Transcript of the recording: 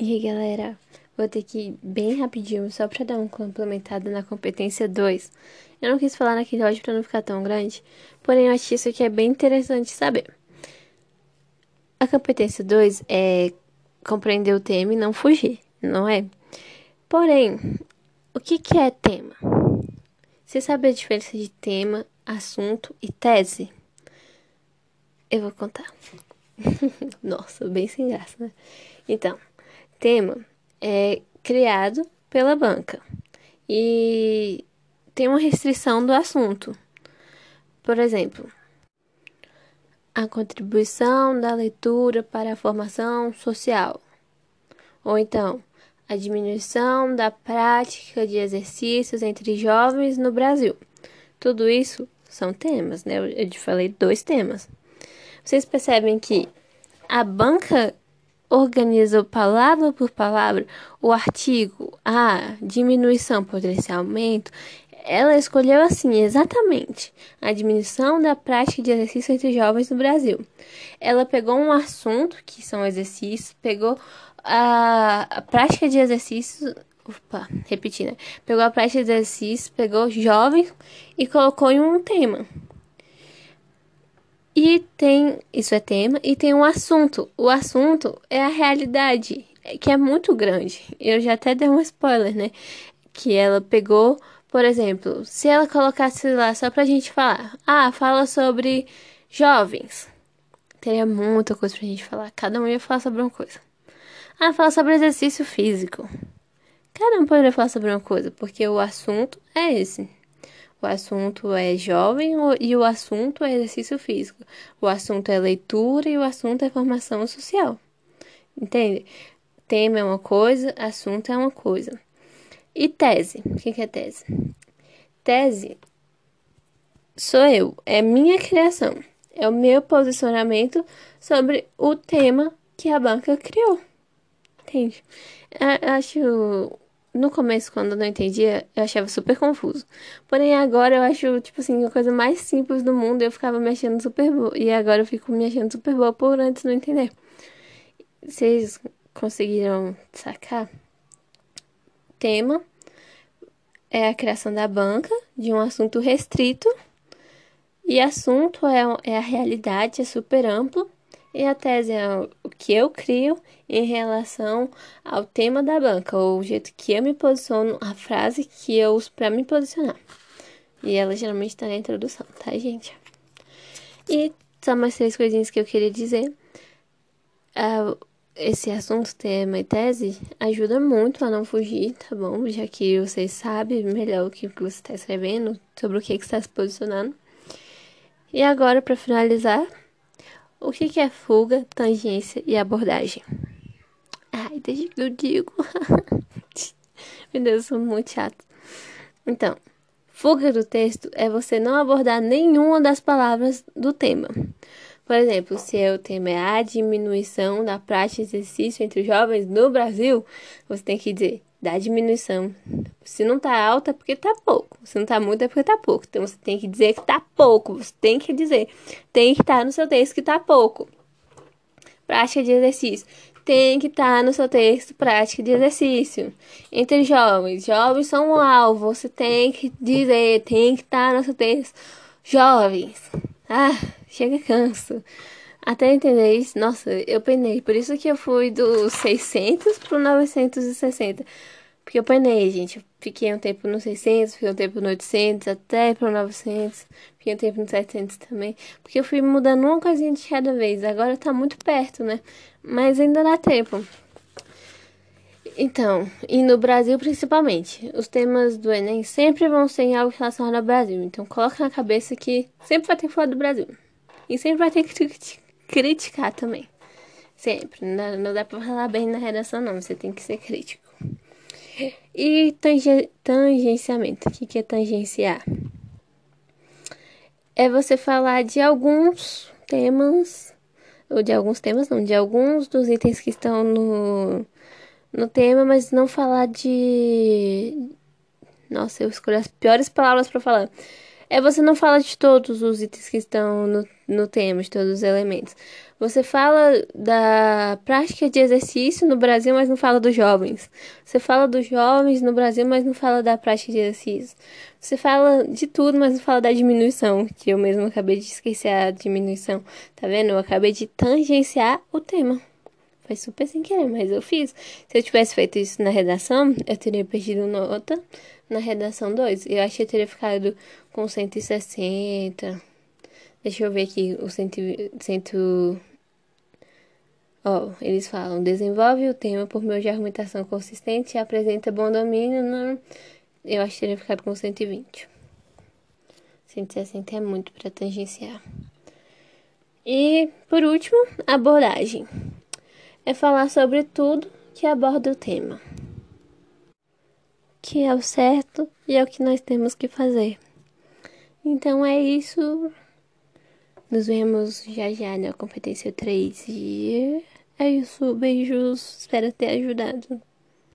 E aí, galera, vou ter que ir bem rapidinho, só pra dar um complementado na competência 2. Eu não quis falar naquele áudio pra não ficar tão grande, porém eu que isso aqui é bem interessante saber. A competência 2 é compreender o tema e não fugir, não é? Porém, o que, que é tema? Você sabe a diferença de tema, assunto e tese? Eu vou contar. Nossa, bem sem graça, né? Então, tema é criado pela banca e tem uma restrição do assunto. Por exemplo, a contribuição da leitura para a formação social. Ou então, a diminuição da prática de exercícios entre jovens no Brasil. Tudo isso são temas, né? Eu te falei dois temas. Vocês percebem que a banca organizou palavra por palavra o artigo, a diminuição ser aumento, ela escolheu assim, exatamente, a diminuição da prática de exercício entre jovens no Brasil. Ela pegou um assunto, que são exercícios, pegou a, a prática de exercícios, opa, repetindo, né? pegou a prática de exercícios, pegou jovens e colocou em um tema. E tem, isso é tema, e tem um assunto. O assunto é a realidade, que é muito grande. Eu já até dei um spoiler, né? Que ela pegou, por exemplo, se ela colocasse lá só pra gente falar, ah, fala sobre jovens. Teria muita coisa pra gente falar. Cada um ia falar sobre uma coisa. Ah, fala sobre exercício físico. Cada um poderia falar sobre uma coisa, porque o assunto é esse. O assunto é jovem e o assunto é exercício físico. O assunto é leitura e o assunto é formação social. Entende? Tema é uma coisa, assunto é uma coisa. E tese? O que é tese? Tese sou eu, é minha criação, é o meu posicionamento sobre o tema que a banca criou. Entende? Eu acho no começo, quando eu não entendia, eu achava super confuso. Porém, agora eu acho, tipo assim, a coisa mais simples do mundo. Eu ficava me achando super boa. E agora eu fico me achando super boa por antes não entender. Vocês conseguiram sacar? Tema é a criação da banca de um assunto restrito. E assunto é, é a realidade, é super amplo. E a tese é o que eu crio em relação ao tema da banca, ou o jeito que eu me posiciono, a frase que eu uso para me posicionar. E ela geralmente está na introdução, tá, gente? E só mais três coisinhas que eu queria dizer. Uh, esse assunto, tema e tese, ajuda muito a não fugir, tá bom? Já que você sabe melhor o que você está escrevendo, sobre o que, que está se posicionando. E agora, para finalizar, o que, é fuga, tangência e abordagem? Ai, deixa que eu digo. Meu Deus, eu sou muito chato. Então, fuga do texto é você não abordar nenhuma das palavras do tema. Por exemplo, se o tema é a diminuição da prática de exercício entre jovens no Brasil, você tem que dizer da diminuição. Se não tá alta é porque tá pouco. Se não tá muito é porque tá pouco. Então você tem que dizer que tá pouco. Você tem que dizer. Tem que estar tá no seu texto que tá pouco. Prática de exercício. Tem que estar tá no seu texto prática de exercício. Entre jovens. Jovens são um alvo. Você tem que dizer. Tem que estar tá no seu texto. Jovens. Ah, chega canso. Até entender isso, nossa, eu penei. Por isso que eu fui do 600 pro 960. Porque eu penei, gente. Fiquei um tempo no 600, fiquei um tempo no 800, até pro 900. Fiquei um tempo no 700 também. Porque eu fui mudando uma coisinha de cada vez. Agora tá muito perto, né? Mas ainda dá tempo. Então, e no Brasil principalmente, os temas do Enem sempre vão ser em algo relacionado ao Brasil. Então, coloca na cabeça que sempre vai ter que falar do Brasil. E sempre vai ter que criticar também. Sempre. Não, não dá pra falar bem na redação, não. Você tem que ser crítico. E tangen tangenciamento. O que, que é tangenciar? É você falar de alguns temas, ou de alguns temas, não, de alguns dos itens que estão no, no tema, mas não falar de. Nossa, eu escolhi as piores palavras para falar. É você não fala de todos os itens que estão no, no tema, de todos os elementos. Você fala da prática de exercício no Brasil, mas não fala dos jovens. Você fala dos jovens no Brasil, mas não fala da prática de exercício. Você fala de tudo, mas não fala da diminuição, que eu mesmo acabei de esquecer a diminuição. Tá vendo? Eu acabei de tangenciar o tema. Foi super sem querer, mas eu fiz. Se eu tivesse feito isso na redação, eu teria perdido nota na redação 2. Eu acho que eu teria ficado com 160. Deixa eu ver aqui o cento, cento... Ó, eles falam, desenvolve o tema por meio de argumentação consistente e apresenta bom domínio. Eu acho que teria ficado com 120. 160 é muito para tangenciar. E, por último, abordagem é falar sobre tudo que aborda o tema, que é o certo e é o que nós temos que fazer. Então é isso. Nos vemos já já na competência 3 e é isso. Beijos. Espero ter ajudado.